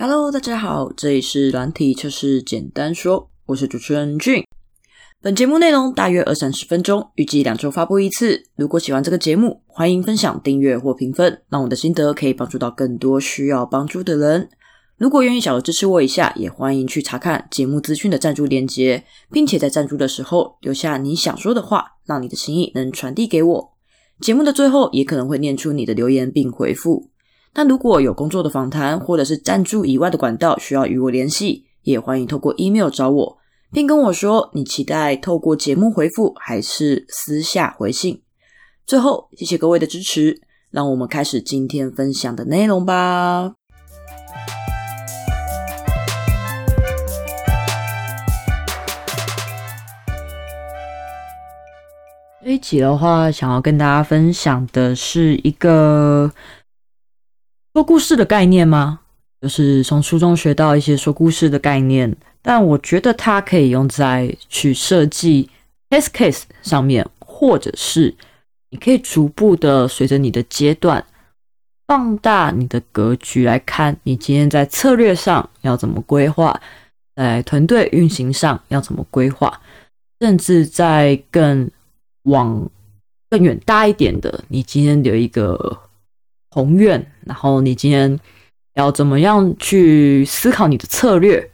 Hello，大家好，这里是软体测试简单说，我是主持人俊。本节目内容大约二三十分钟，预计两周发布一次。如果喜欢这个节目，欢迎分享、订阅或评分，让我的心得可以帮助到更多需要帮助的人。如果愿意小额支持我一下，也欢迎去查看节目资讯的赞助链接，并且在赞助的时候留下你想说的话，让你的心意能传递给我。节目的最后也可能会念出你的留言并回复。那如果有工作的访谈或者是赞助以外的管道需要与我联系，也欢迎透过 email 找我，并跟我说你期待透过节目回复还是私下回信。最后，谢谢各位的支持，让我们开始今天分享的内容吧。这一集的话，想要跟大家分享的是一个说故事的概念吗？就是从书中学到一些说故事的概念，但我觉得它可以用在去设计 test case 上面，或者是你可以逐步的随着你的阶段放大你的格局来看，你今天在策略上要怎么规划，在团队运行上要怎么规划，甚至在更往更远大一点的，你今天有一个宏愿，然后你今天要怎么样去思考你的策略，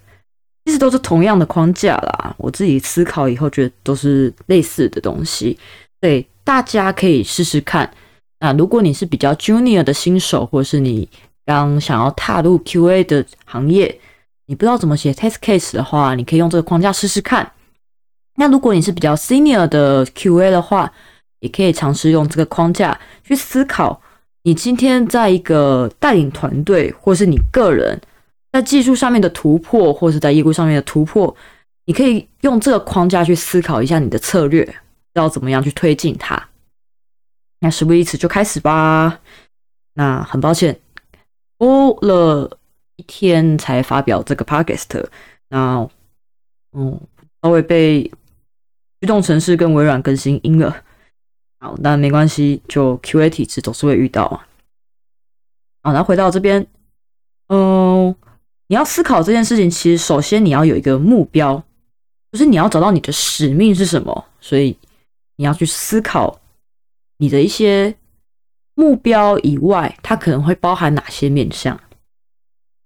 其实都是同样的框架啦。我自己思考以后觉得都是类似的东西，对，大家可以试试看。那如果你是比较 junior 的新手，或是你刚想要踏入 QA 的行业，你不知道怎么写 test case 的话，你可以用这个框架试试看。那如果你是比较 senior 的 QA 的话，也可以尝试用这个框架去思考，你今天在一个带领团队，或是你个人在技术上面的突破，或是在业务上面的突破，你可以用这个框架去思考一下你的策略要怎么样去推进它。那事不宜迟，就开始吧。那很抱歉，播了一天才发表这个 podcast。那，嗯，稍微被。驱动程式跟微软更新音了，好，那没关系，就 QA 体质总是会遇到啊。好，那回到这边，嗯，你要思考这件事情，其实首先你要有一个目标，就是你要找到你的使命是什么，所以你要去思考你的一些目标以外，它可能会包含哪些面向。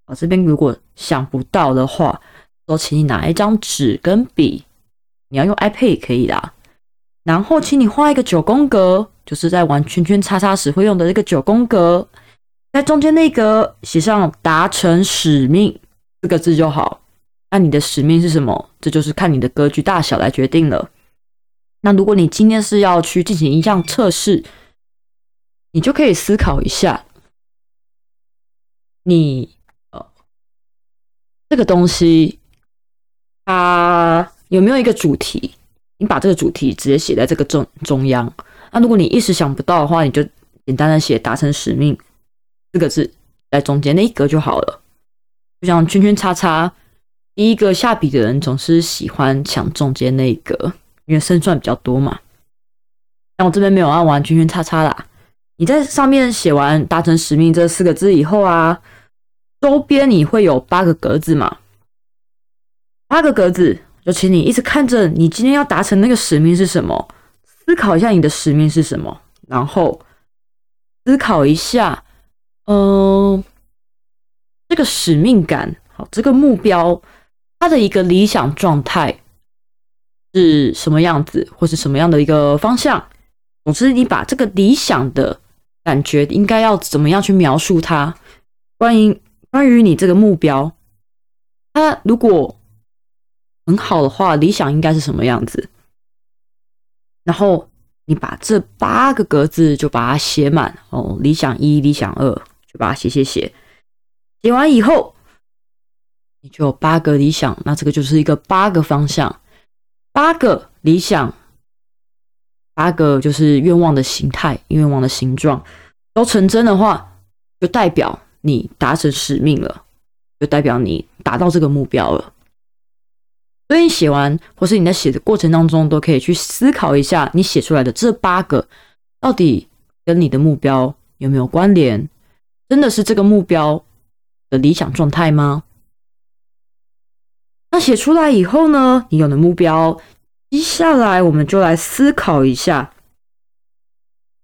我这边如果想不到的话，都请你拿一张纸跟笔。你要用 iPad 也可以啦。然后，请你画一个九宫格，就是在玩圈圈叉叉时会用的那个九宫格，在中间那格写上“达成使命”四个字就好。那你的使命是什么？这就是看你的格局大小来决定了。那如果你今天是要去进行一项测试，你就可以思考一下，你呃这个东西它。有没有一个主题？你把这个主题直接写在这个中中央。那如果你一时想不到的话，你就简单的写“达成使命”四个字在中间那一格就好了。就像圈圈叉叉，第一个下笔的人总是喜欢抢中间那一格，因为胜算比较多嘛。但我这边没有按完圈圈叉叉啦。你在上面写完“达成使命”这四个字以后啊，周边你会有八个格子嘛？八个格子。就请你一直看着你今天要达成那个使命是什么，思考一下你的使命是什么，然后思考一下，嗯，这个使命感，好，这个目标，它的一个理想状态是什么样子，或是什么样的一个方向？总之，你把这个理想的感觉应该要怎么样去描述它？关于关于你这个目标，它如果。很好的话，理想应该是什么样子？然后你把这八个格子就把它写满哦。理想一、理想二，就把它写写写。写完以后，你就有八个理想，那这个就是一个八个方向，八个理想，八个就是愿望的形态、愿望的形状，都成真的话，就代表你达成使命了，就代表你达到这个目标了。所以你写完，或是你在写的过程当中，都可以去思考一下，你写出来的这八个到底跟你的目标有没有关联？真的是这个目标的理想状态吗？那写出来以后呢？你有了目标，接下来我们就来思考一下。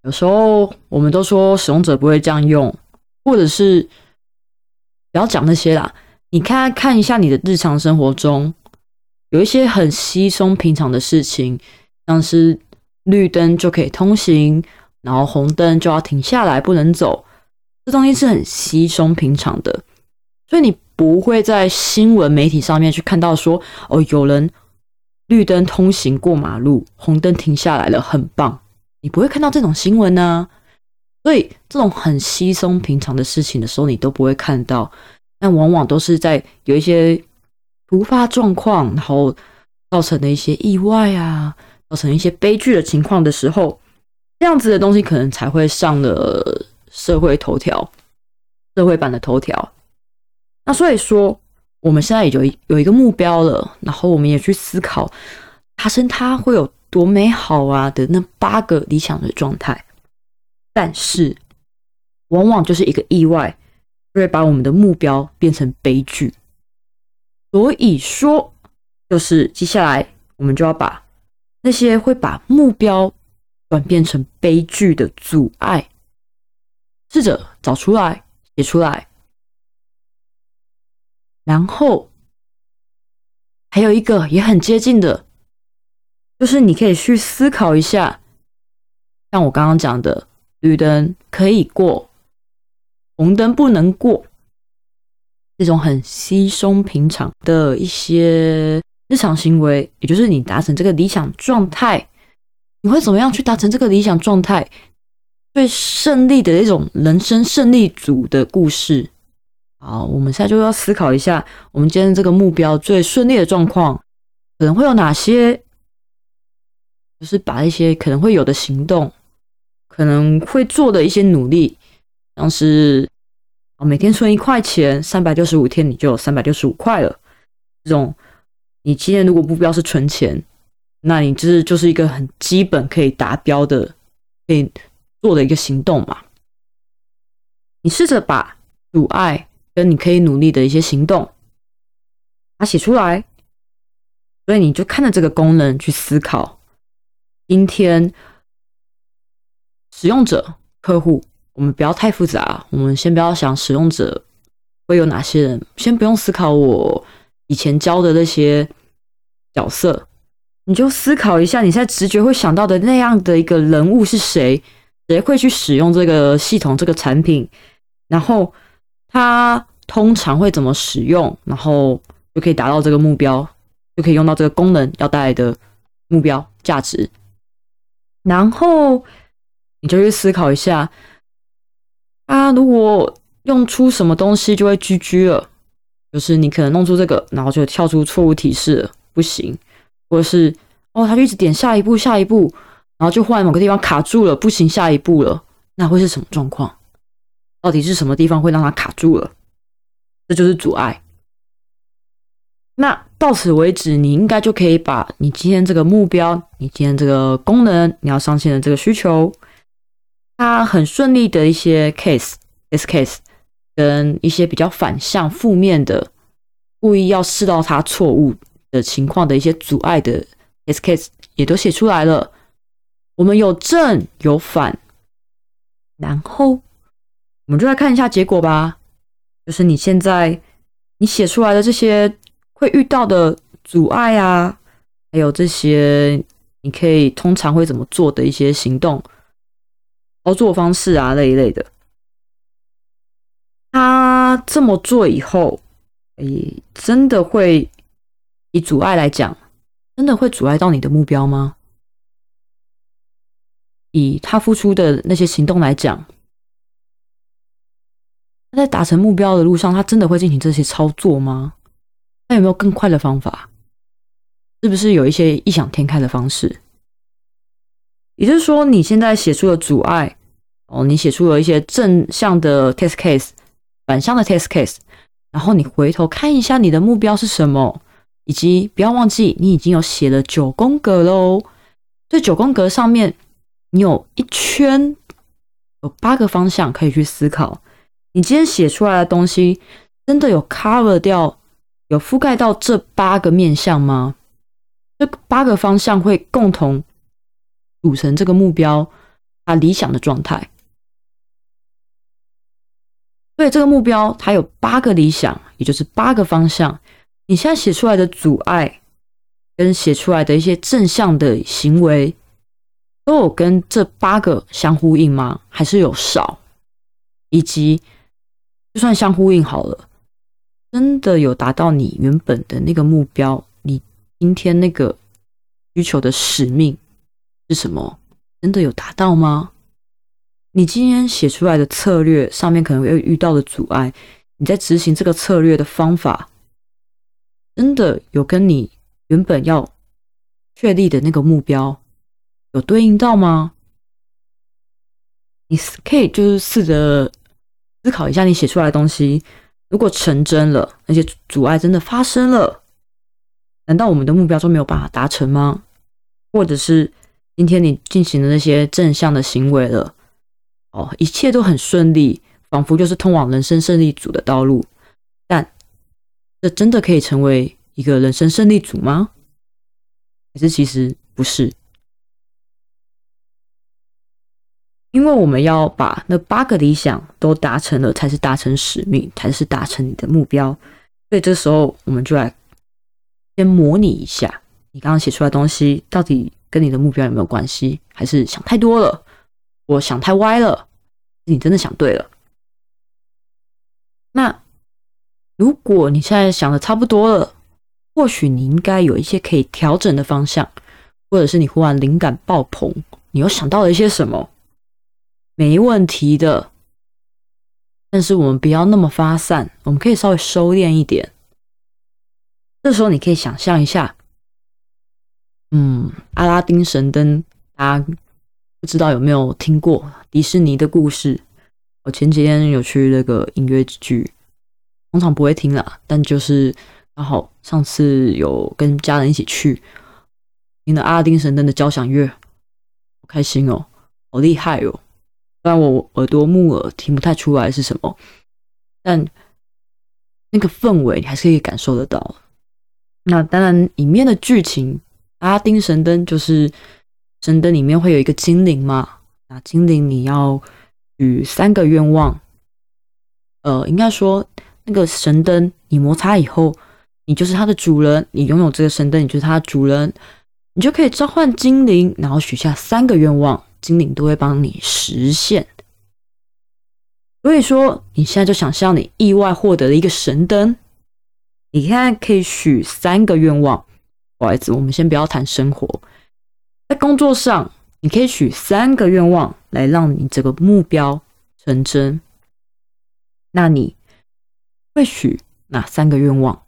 有时候我们都说使用者不会这样用，或者是不要讲那些啦。你看看一下你的日常生活中，有一些很稀松平常的事情，像是绿灯就可以通行，然后红灯就要停下来不能走，这东西是很稀松平常的，所以你不会在新闻媒体上面去看到说哦，有人绿灯通行过马路，红灯停下来了，很棒。你不会看到这种新闻呢，所以这种很稀松平常的事情的时候，你都不会看到。但往往都是在有一些突发状况，然后造成的一些意外啊，造成一些悲剧的情况的时候，这样子的东西可能才会上了社会头条、社会版的头条。那所以说，我们现在也有有一个目标了，然后我们也去思考达成它会有。多美好啊的那八个理想的状态，但是往往就是一个意外，就会把我们的目标变成悲剧。所以说，就是接下来我们就要把那些会把目标转变成悲剧的阻碍，试着找出来、写出来。然后还有一个也很接近的。就是你可以去思考一下，像我刚刚讲的，绿灯可以过，红灯不能过，这种很稀松平常的一些日常行为，也就是你达成这个理想状态，你会怎么样去达成这个理想状态？最胜利的一种人生胜利组的故事。好，我们现在就要思考一下，我们今天这个目标最顺利的状况，可能会有哪些？就是把一些可能会有的行动，可能会做的一些努力，像是每天存一块钱，三百六十五天你就有三百六十五块了。这种，你今天如果目标是存钱，那你这就是一个很基本可以达标的，可以做的一个行动嘛。你试着把阻碍跟你可以努力的一些行动，它写出来，所以你就看着这个功能去思考。今天使用者、客户，我们不要太复杂。我们先不要想使用者会有哪些人，先不用思考我以前教的那些角色，你就思考一下，你现在直觉会想到的那样的一个人物是谁？谁会去使用这个系统、这个产品？然后他通常会怎么使用？然后就可以达到这个目标，就可以用到这个功能要带来的目标价值。然后你就去思考一下，啊，如果用出什么东西就会 GG 了，就是你可能弄出这个，然后就跳出错误提示了，不行，或者是哦，他就一直点下一步，下一步，然后就忽然某个地方卡住了，不行，下一步了，那会是什么状况？到底是什么地方会让它卡住了？这就是阻碍。那到此为止，你应该就可以把你今天这个目标、你今天这个功能、你要上线的这个需求，它很顺利的一些 case，s case，跟一些比较反向、负面的、故意要试到它错误的情况的一些阻碍的 s case，也都写出来了。我们有正有反，然后我们就来看一下结果吧。就是你现在你写出来的这些。会遇到的阻碍啊，还有这些你可以通常会怎么做的一些行动、操作方式啊，那一类的。他这么做以后，诶，真的会以阻碍来讲，真的会阻碍到你的目标吗？以他付出的那些行动来讲，他在达成目标的路上，他真的会进行这些操作吗？那有没有更快的方法？是不是有一些异想天开的方式？也就是说，你现在写出了阻碍哦，你写出了一些正向的 test case，反向的 test case，然后你回头看一下你的目标是什么，以及不要忘记你已经有写了九宫格喽。这九宫格上面，你有一圈，有八个方向可以去思考。你今天写出来的东西。真的有 cover 掉，有覆盖到这八个面向吗？这八个方向会共同组成这个目标它理想的状态。所以这个目标它有八个理想，也就是八个方向。你现在写出来的阻碍，跟写出来的一些正向的行为，都有跟这八个相呼应吗？还是有少？以及就算相呼应好了，真的有达到你原本的那个目标？你今天那个需求的使命是什么？真的有达到吗？你今天写出来的策略上面可能会遇到的阻碍，你在执行这个策略的方法？真的有跟你原本要确立的那个目标有对应到吗？你可以就是试着思考一下，你写出来的东西如果成真了，那些阻碍真的发生了，难道我们的目标就没有办法达成吗？或者是今天你进行的那些正向的行为了，哦，一切都很顺利，仿佛就是通往人生胜利组的道路。但这真的可以成为一个人生胜利组吗？还是其实不是？因为我们要把那八个理想都达成了，才是达成使命，才是达成你的目标。所以这时候，我们就来先模拟一下，你刚刚写出来的东西到底跟你的目标有没有关系？还是想太多了？我想太歪了？你真的想对了？那？如果你现在想的差不多了，或许你应该有一些可以调整的方向，或者是你忽然灵感爆棚，你又想到了一些什么？没问题的。但是我们不要那么发散，我们可以稍微收敛一点。这时候你可以想象一下，嗯，阿拉丁神灯，大家不知道有没有听过迪士尼的故事？我前几天有去那个音乐剧。通常不会听啦，但就是刚好上次有跟家人一起去，听了阿拉丁神灯的交响乐，好开心哦，好厉害哦！虽然我耳朵木耳听不太出来是什么，但那个氛围你还是可以感受得到。那当然，里面的剧情，拉丁神灯就是神灯里面会有一个精灵嘛，那精灵你要许三个愿望，呃，应该说。那个神灯，你摩擦以后，你就是它的主人。你拥有这个神灯，你就是它的主人，你就可以召唤精灵，然后许下三个愿望，精灵都会帮你实现。所以说，你现在就想象你意外获得了一个神灯，你看可以许三个愿望。不好意思，我们先不要谈生活，在工作上，你可以许三个愿望来让你这个目标成真。那你？会许哪三个愿望？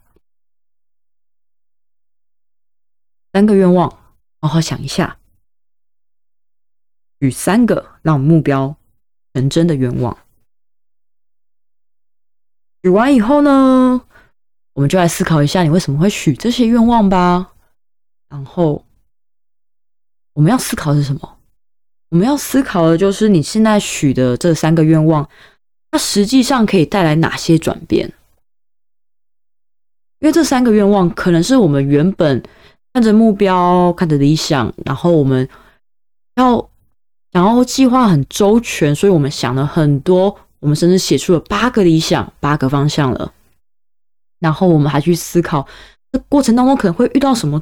三个愿望，好好想一下。许三个让目标成真的愿望。许完以后呢，我们就来思考一下，你为什么会许这些愿望吧。然后，我们要思考的是什么？我们要思考的就是你现在许的这三个愿望，它实际上可以带来哪些转变？因为这三个愿望可能是我们原本看着目标、看着理想，然后我们要想要计划很周全，所以我们想了很多，我们甚至写出了八个理想、八个方向了。然后我们还去思考，这过程当中可能会遇到什么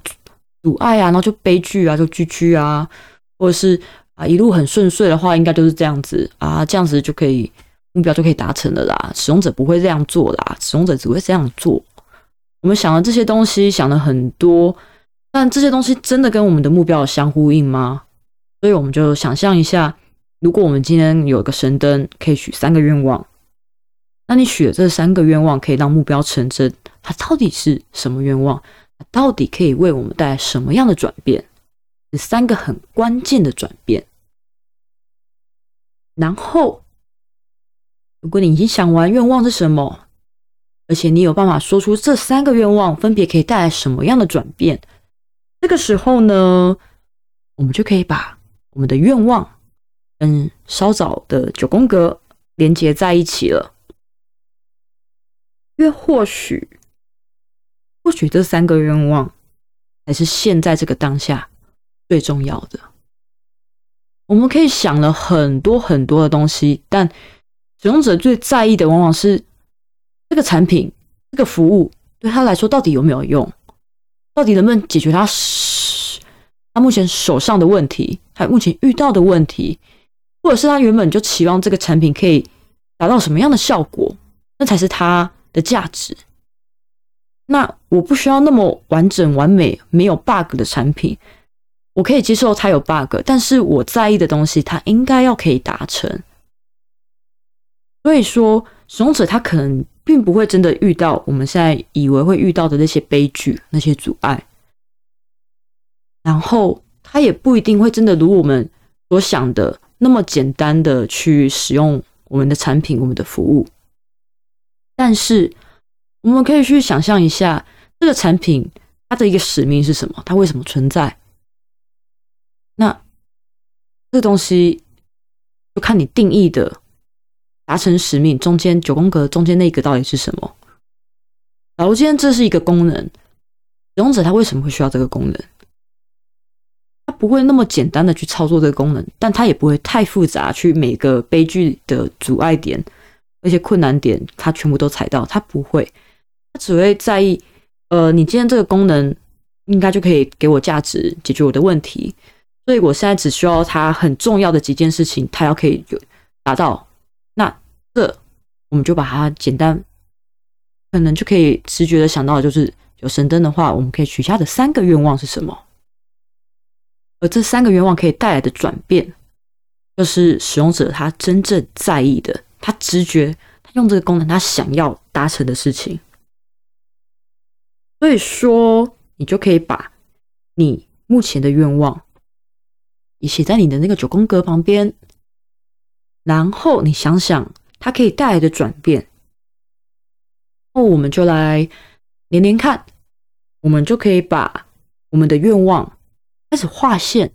阻碍啊，然后就悲剧啊，就剧剧啊，或者是啊一路很顺遂的话，应该就是这样子啊，这样子就可以目标就可以达成了啦。使用者不会这样做啦，使用者只会这样做。我们想了这些东西，想了很多，但这些东西真的跟我们的目标相呼应吗？所以我们就想象一下，如果我们今天有一个神灯，可以许三个愿望，那你许的这三个愿望可以让目标成真，它到底是什么愿望？到底可以为我们带来什么样的转变？是三个很关键的转变。然后，如果你已经想完愿望是什么？而且你有办法说出这三个愿望分别可以带来什么样的转变？这个时候呢，我们就可以把我们的愿望跟稍早的九宫格连接在一起了。因为或许，或许这三个愿望才是现在这个当下最重要的。我们可以想了很多很多的东西，但使用者最在意的往往是这个产品、这个服务对他来说到底有没有用，到底能不能解决他他目前手上的问题，他目前遇到的问题，或者是他原本就期望这个产品可以达到什么样的效果，那才是他的价值。那我不需要那么完整、完美、没有 bug 的产品。我可以接受它有 bug，但是我在意的东西，它应该要可以达成。所以说，使用者他可能并不会真的遇到我们现在以为会遇到的那些悲剧、那些阻碍，然后他也不一定会真的如我们所想的那么简单的去使用我们的产品、我们的服务。但是，我们可以去想象一下，这个产品它的一个使命是什么？它为什么存在？那这东西就看你定义的达成使命中间九宫格中间那个到底是什么？假如今天这是一个功能，使用者他为什么会需要这个功能？他不会那么简单的去操作这个功能，但他也不会太复杂，去每个悲剧的阻碍点、那些困难点，他全部都踩到。他不会，他只会在意，呃，你今天这个功能应该就可以给我价值，解决我的问题。所以我现在只需要它很重要的几件事情，它要可以有达到，那这我们就把它简单，可能就可以直觉的想到，就是有神灯的话，我们可以许下的三个愿望是什么？而这三个愿望可以带来的转变，就是使用者他真正在意的，他直觉，他用这个功能，他想要达成的事情。所以说，你就可以把你目前的愿望。你写在你的那个九宫格旁边，然后你想想它可以带来的转变。那我们就来连连看，我们就可以把我们的愿望开始画线，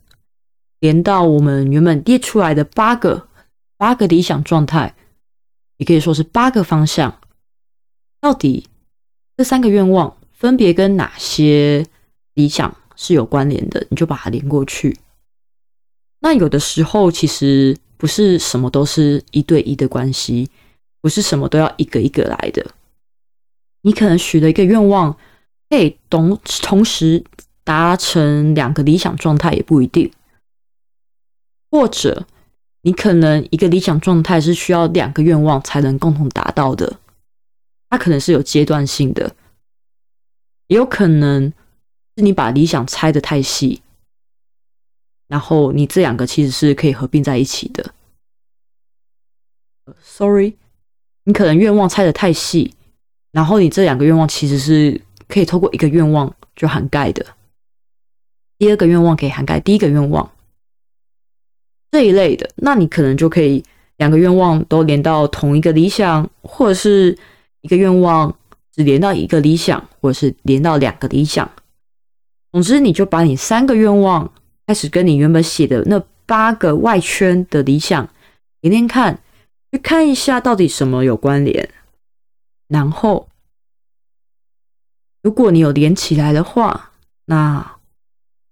连到我们原本列出来的八个八个理想状态，也可以说是八个方向。到底这三个愿望分别跟哪些理想是有关联的？你就把它连过去。那有的时候其实不是什么都是一对一的关系，不是什么都要一个一个来的。你可能许了一个愿望，可以同同时达成两个理想状态也不一定，或者你可能一个理想状态是需要两个愿望才能共同达到的，它可能是有阶段性的，也有可能是你把理想拆的太细。然后你这两个其实是可以合并在一起的。Sorry，你可能愿望拆的太细，然后你这两个愿望其实是可以透过一个愿望就涵盖的。第二个愿望可以涵盖第一个愿望这一类的，那你可能就可以两个愿望都连到同一个理想，或者是一个愿望只连到一个理想，或是连到两个理想。总之，你就把你三个愿望。开始跟你原本写的那八个外圈的理想连连看，去看一下到底什么有关联。然后，如果你有连起来的话，那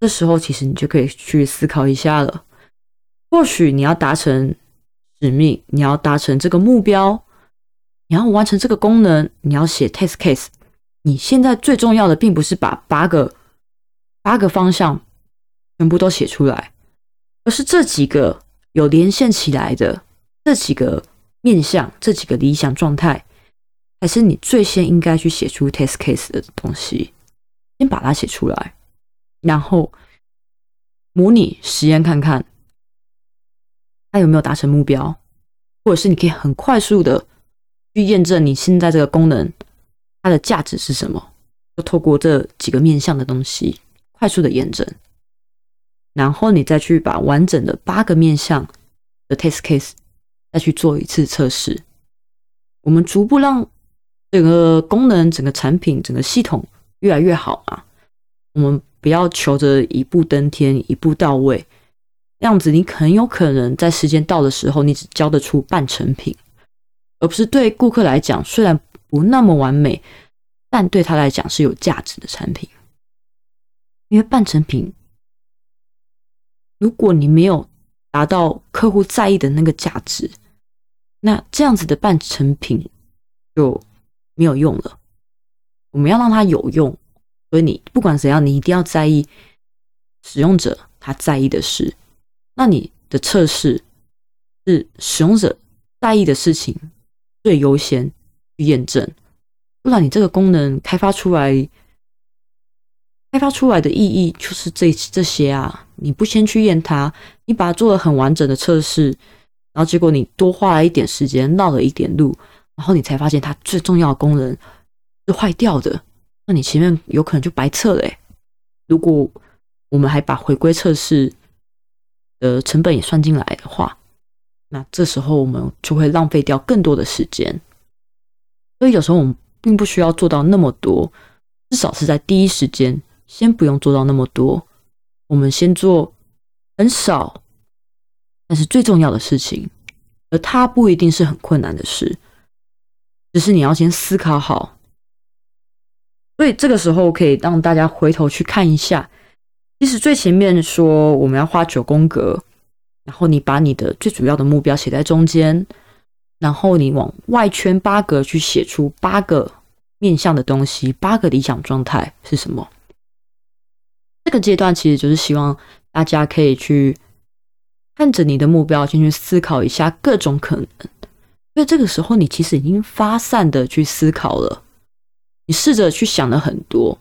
这时候其实你就可以去思考一下了。或许你要达成使命，你要达成这个目标，你要完成这个功能，你要写 test case。你现在最重要的，并不是把八个八个方向。全部都写出来，而是这几个有连线起来的这几个面向，这几个理想状态，才是你最先应该去写出 test case 的东西。先把它写出来，然后模拟实验看看，它有没有达成目标，或者是你可以很快速的去验证你现在这个功能它的价值是什么，就透过这几个面向的东西快速的验证。然后你再去把完整的八个面向的 test case 再去做一次测试，我们逐步让整个功能、整个产品、整个系统越来越好嘛。我们不要求着一步登天、一步到位，这样子你很有可能在时间到的时候，你只交得出半成品，而不是对顾客来讲，虽然不那么完美，但对他来讲是有价值的产品。因为半成品，如果你没有达到客户在意的那个价值，那这样子的半成品就没有用了。我们要让它有用，所以你不管怎样，你一定要在意使用者他在意的事。那你的测试是使用者在意的事情最优先去验证，不然你这个功能开发出来。开发出来的意义就是这这些啊！你不先去验它，你把它做了很完整的测试，然后结果你多花了一点时间，绕了一点路，然后你才发现它最重要的功能是坏掉的，那你前面有可能就白测了。如果我们还把回归测试的成本也算进来的话，那这时候我们就会浪费掉更多的时间。所以有时候我们并不需要做到那么多，至少是在第一时间。先不用做到那么多，我们先做很少，但是最重要的事情，而它不一定是很困难的事，只是你要先思考好。所以这个时候可以让大家回头去看一下，其实最前面说我们要画九宫格，然后你把你的最主要的目标写在中间，然后你往外圈八格去写出八个面向的东西，八个理想状态是什么？这个阶段其实就是希望大家可以去看着你的目标先去思考一下各种可能，因为这个时候你其实已经发散的去思考了，你试着去想了很多。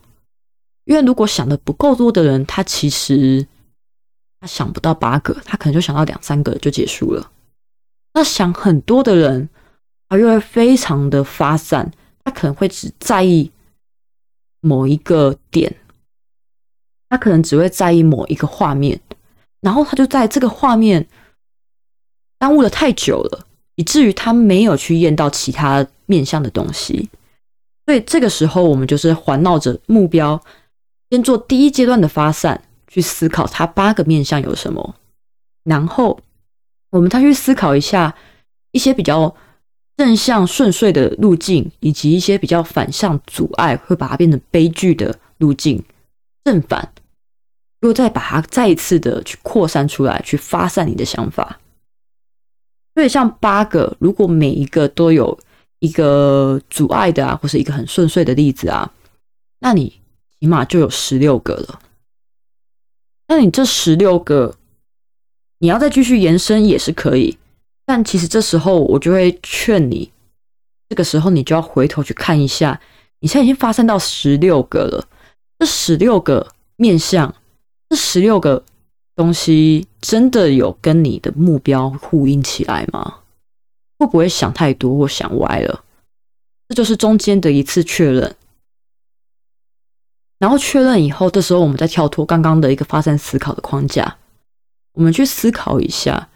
因为如果想的不够多的人，他其实他想不到八个，他可能就想到两三个就结束了。那想很多的人，他又会非常的发散，他可能会只在意某一个点。他可能只会在意某一个画面，然后他就在这个画面耽误了太久了，以至于他没有去验到其他面向的东西。所以这个时候，我们就是环绕着目标，先做第一阶段的发散，去思考它八个面向有什么，然后我们再去思考一下一些比较正向顺遂的路径，以及一些比较反向阻碍会把它变成悲剧的路径。正反，又再把它再一次的去扩散出来，去发散你的想法。所以像八个，如果每一个都有一个阻碍的啊，或是一个很顺遂的例子啊，那你起码就有十六个了。那你这十六个，你要再继续延伸也是可以，但其实这时候我就会劝你，这个时候你就要回头去看一下，你现在已经发散到十六个了。这十六个面相，这十六个东西真的有跟你的目标呼应起来吗？会不会想太多或想歪了？这就是中间的一次确认。然后确认以后，这时候我们再跳脱刚刚的一个发散思考的框架，我们去思考一下：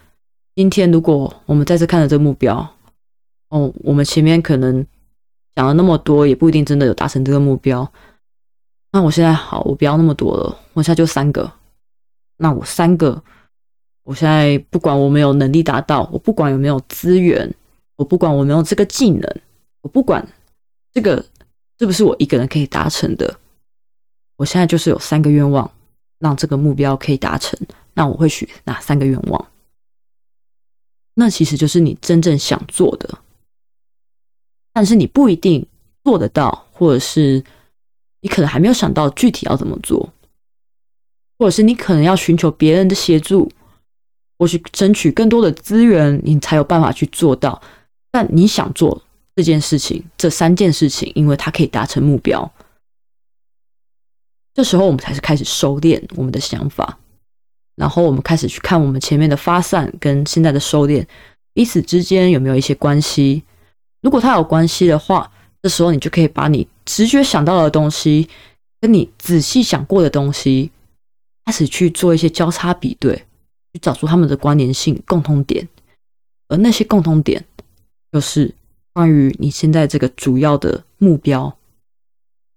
今天如果我们再次看了这个目标，哦，我们前面可能讲了那么多，也不一定真的有达成这个目标。那我现在好，我不要那么多了，我现在就三个。那我三个，我现在不管我没有能力达到，我不管有没有资源，我不管我没有这个技能，我不管这个是不是我一个人可以达成的，我现在就是有三个愿望，让这个目标可以达成。那我会许哪三个愿望？那其实就是你真正想做的，但是你不一定做得到，或者是。你可能还没有想到具体要怎么做，或者是你可能要寻求别人的协助，或去争取更多的资源，你才有办法去做到。但你想做这件事情，这三件事情，因为它可以达成目标，这时候我们才是开始收敛我们的想法，然后我们开始去看我们前面的发散跟现在的收敛彼此之间有没有一些关系。如果它有关系的话，这时候你就可以把你。直觉想到的东西，跟你仔细想过的东西，开始去做一些交叉比对，去找出他们的关联性、共通点。而那些共通点，就是关于你现在这个主要的目标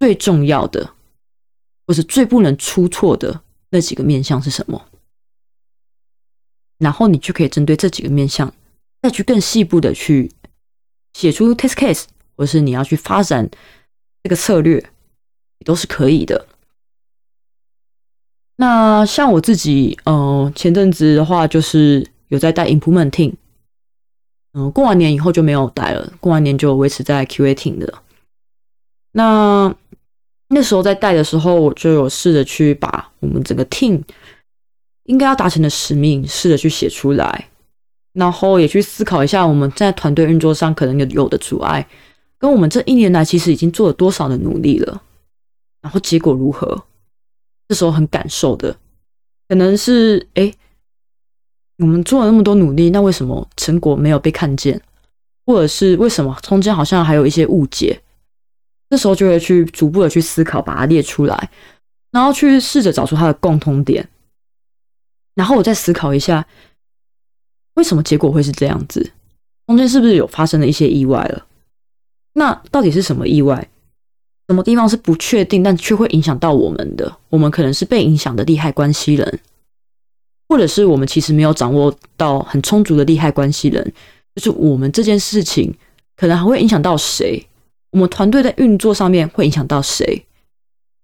最重要的，或是最不能出错的那几个面向是什么。然后你就可以针对这几个面向，再去更细部的去写出 test case，或是你要去发展这个策略，也都是可以的。那像我自己，嗯，前阵子的话，就是有在带 implementing，嗯，过完年以后就没有带了，过完年就维持在 QA 停的。那那时候在带的时候，我就有试着去把我们整个 team 应该要达成的使命试着去写出来，然后也去思考一下我们在团队运作上可能有有的阻碍，跟我们这一年来其实已经做了多少的努力了，然后结果如何？这时候很感受的，可能是哎，我们做了那么多努力，那为什么成果没有被看见？或者是为什么中间好像还有一些误解？这时候就会去逐步的去思考，把它列出来，然后去试着找出它的共通点，然后我再思考一下，为什么结果会是这样子？中间是不是有发生了一些意外了？那到底是什么意外？什么地方是不确定，但却会影响到我们的？我们可能是被影响的利害关系人，或者是我们其实没有掌握到很充足的利害关系人，就是我们这件事情可能还会影响到谁？我们团队在运作上面会影响到谁？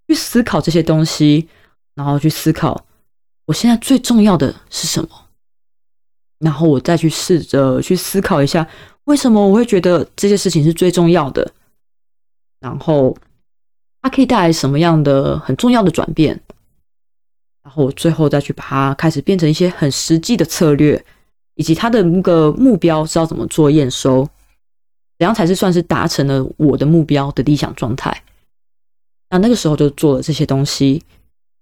去思考这些东西，然后去思考我现在最重要的是什么，然后我再去试着去思考一下，为什么我会觉得这些事情是最重要的，然后。它可以带来什么样的很重要的转变？然后我最后再去把它开始变成一些很实际的策略，以及它的那个目标是要怎么做验收，怎样才是算是达成了我的目标的理想状态？那那个时候就做了这些东西。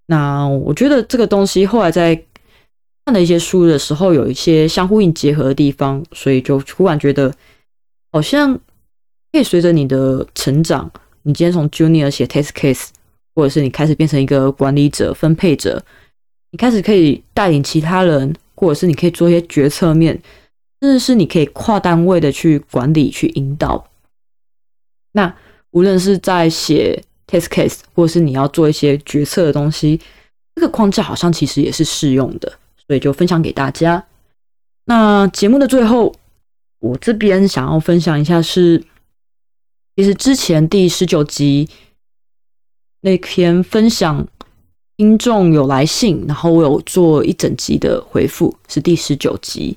那我觉得这个东西后来在看了一些书的时候，有一些相呼应结合的地方，所以就突然觉得好像可以随着你的成长。你今天从 junior 写 test case，或者是你开始变成一个管理者、分配者，你开始可以带领其他人，或者是你可以做一些决策面，甚至是你可以跨单位的去管理、去引导。那无论是在写 test case，或是你要做一些决策的东西，这个框架好像其实也是适用的，所以就分享给大家。那节目的最后，我这边想要分享一下是。其实之前第十九集那篇分享，听众有来信，然后我有做一整集的回复，是第十九集。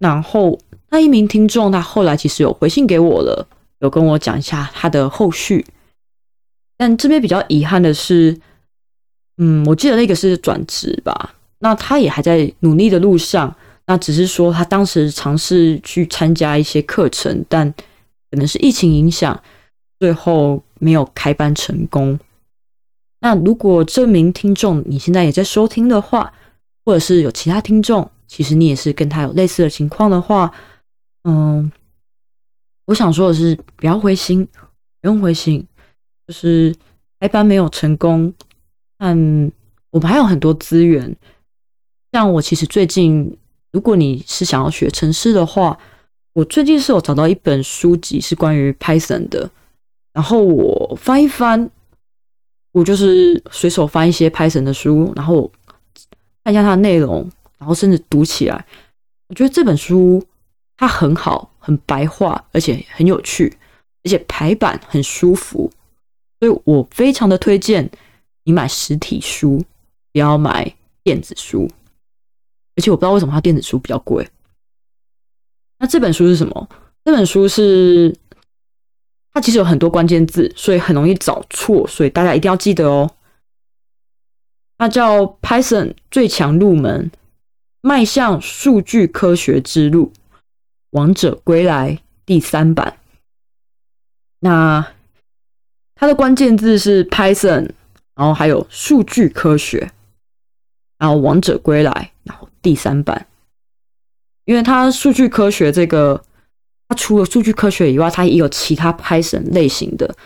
然后那一名听众，他后来其实有回信给我了，有跟我讲一下他的后续。但这边比较遗憾的是，嗯，我记得那个是转职吧，那他也还在努力的路上。那只是说他当时尝试去参加一些课程，但。可能是疫情影响，最后没有开班成功。那如果这名听众你现在也在收听的话，或者是有其他听众，其实你也是跟他有类似的情况的话，嗯，我想说的是，不要灰心，不用灰心，就是开班没有成功，但我们还有很多资源。像我其实最近，如果你是想要学城市的话。我最近是有找到一本书籍是关于 Python 的，然后我翻一翻，我就是随手翻一些 Python 的书，然后看一下它的内容，然后甚至读起来，我觉得这本书它很好，很白话，而且很有趣，而且排版很舒服，所以我非常的推荐你买实体书，不要买电子书，而且我不知道为什么它电子书比较贵。那这本书是什么？这本书是它其实有很多关键字，所以很容易找错，所以大家一定要记得哦。它叫《Python 最强入门：迈向数据科学之路》，王者归来第三版。那它的关键字是 Python，然后还有数据科学，然后王者归来，然后第三版。因为它数据科学这个，它除了数据科学以外，它也有其他 Python 类型的。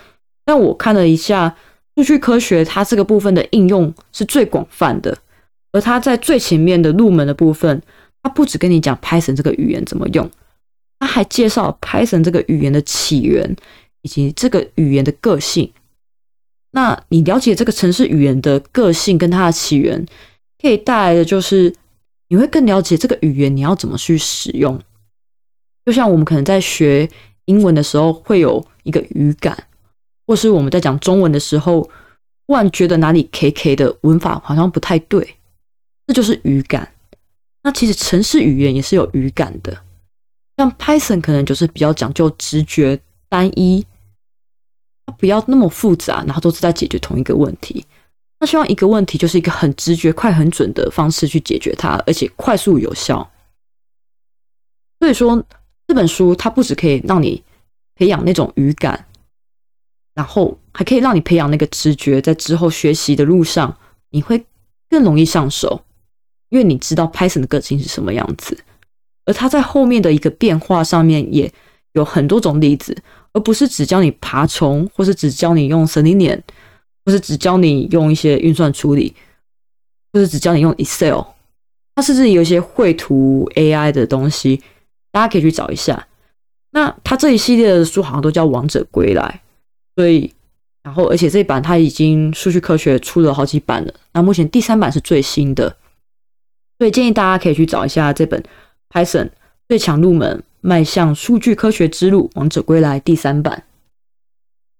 但我看了一下，数据科学它这个部分的应用是最广泛的，而他在最前面的入门的部分，他不只跟你讲 Python 这个语言怎么用，他还介绍 Python 这个语言的起源以及这个语言的个性。那你了解这个城市语言的个性跟它的起源，可以带来的就是。你会更了解这个语言，你要怎么去使用？就像我们可能在学英文的时候会有一个语感，或是我们在讲中文的时候，突然觉得哪里 K K 的文法好像不太对，这就是语感。那其实程式语言也是有语感的，像 Python 可能就是比较讲究直觉、单一，它不要那么复杂，然后都是在解决同一个问题。那希望一个问题就是一个很直觉、快、很准的方式去解决它，而且快速有效。所以说这本书它不只可以让你培养那种语感，然后还可以让你培养那个直觉，在之后学习的路上你会更容易上手。因为你知道 Python 的个性是什么样子，而它在后面的一个变化上面也有很多种例子，而不是只教你爬虫，或是只教你用 Selenium，或是只教你用一些运算处理，或是只教你用 Excel。它甚至有一些绘图 AI 的东西，大家可以去找一下。那它这一系列的书好像都叫《王者归来》，所以，然后而且这一版它已经数据科学出了好几版了，那目前第三版是最新的。所以建议大家可以去找一下这本《Python 最强入门：迈向数据科学之路：王者归来》第三版。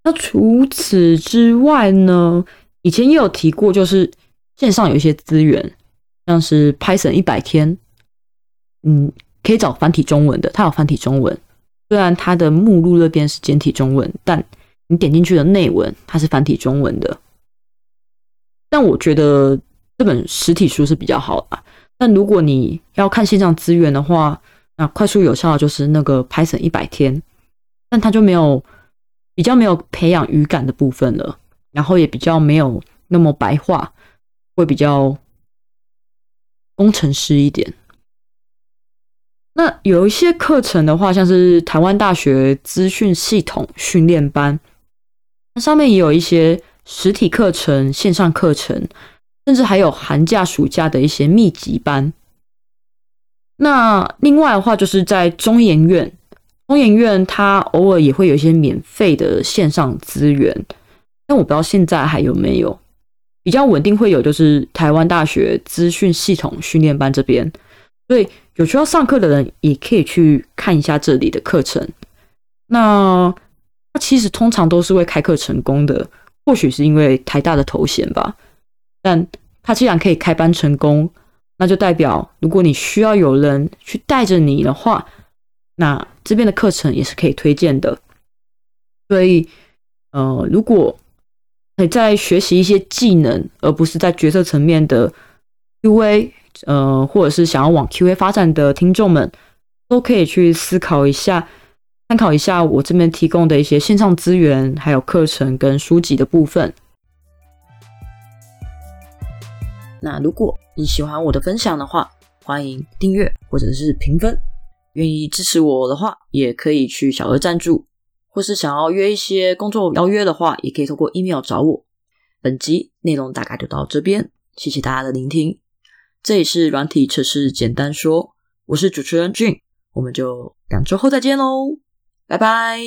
那除此之外呢，以前也有提过，就是线上有一些资源，像是 Python 一百天，嗯，可以找繁体中文的，它有繁体中文。虽然它的目录那边是简体中文，但你点进去的内文它是繁体中文的。但我觉得这本实体书是比较好的。但如果你要看线上资源的话，那快速有效的就是那个 Python 一百天，但它就没有比较没有培养语感的部分了，然后也比较没有那么白话，会比较工程师一点。那有一些课程的话，像是台湾大学资讯系统训练班，那上面也有一些实体课程、线上课程。甚至还有寒假、暑假的一些密集班。那另外的话，就是在中研院，中研院它偶尔也会有一些免费的线上资源，但我不知道现在还有没有。比较稳定会有，就是台湾大学资讯系统训练班这边，所以有需要上课的人也可以去看一下这里的课程。那它其实通常都是会开课成功的，或许是因为台大的头衔吧。但他既然可以开班成功，那就代表如果你需要有人去带着你的话，那这边的课程也是可以推荐的。所以，呃，如果你在学习一些技能，而不是在决策层面的 QA，呃，或者是想要往 QA 发展的听众们，都可以去思考一下，参考一下我这边提供的一些线上资源，还有课程跟书籍的部分。那如果你喜欢我的分享的话，欢迎订阅或者是评分。愿意支持我的话，也可以去小额赞助，或是想要约一些工作邀约的话，也可以通过 email 找我。本集内容大概就到这边，谢谢大家的聆听。这里是软体测试简单说，我是主持人俊，我们就两周后再见喽，拜拜。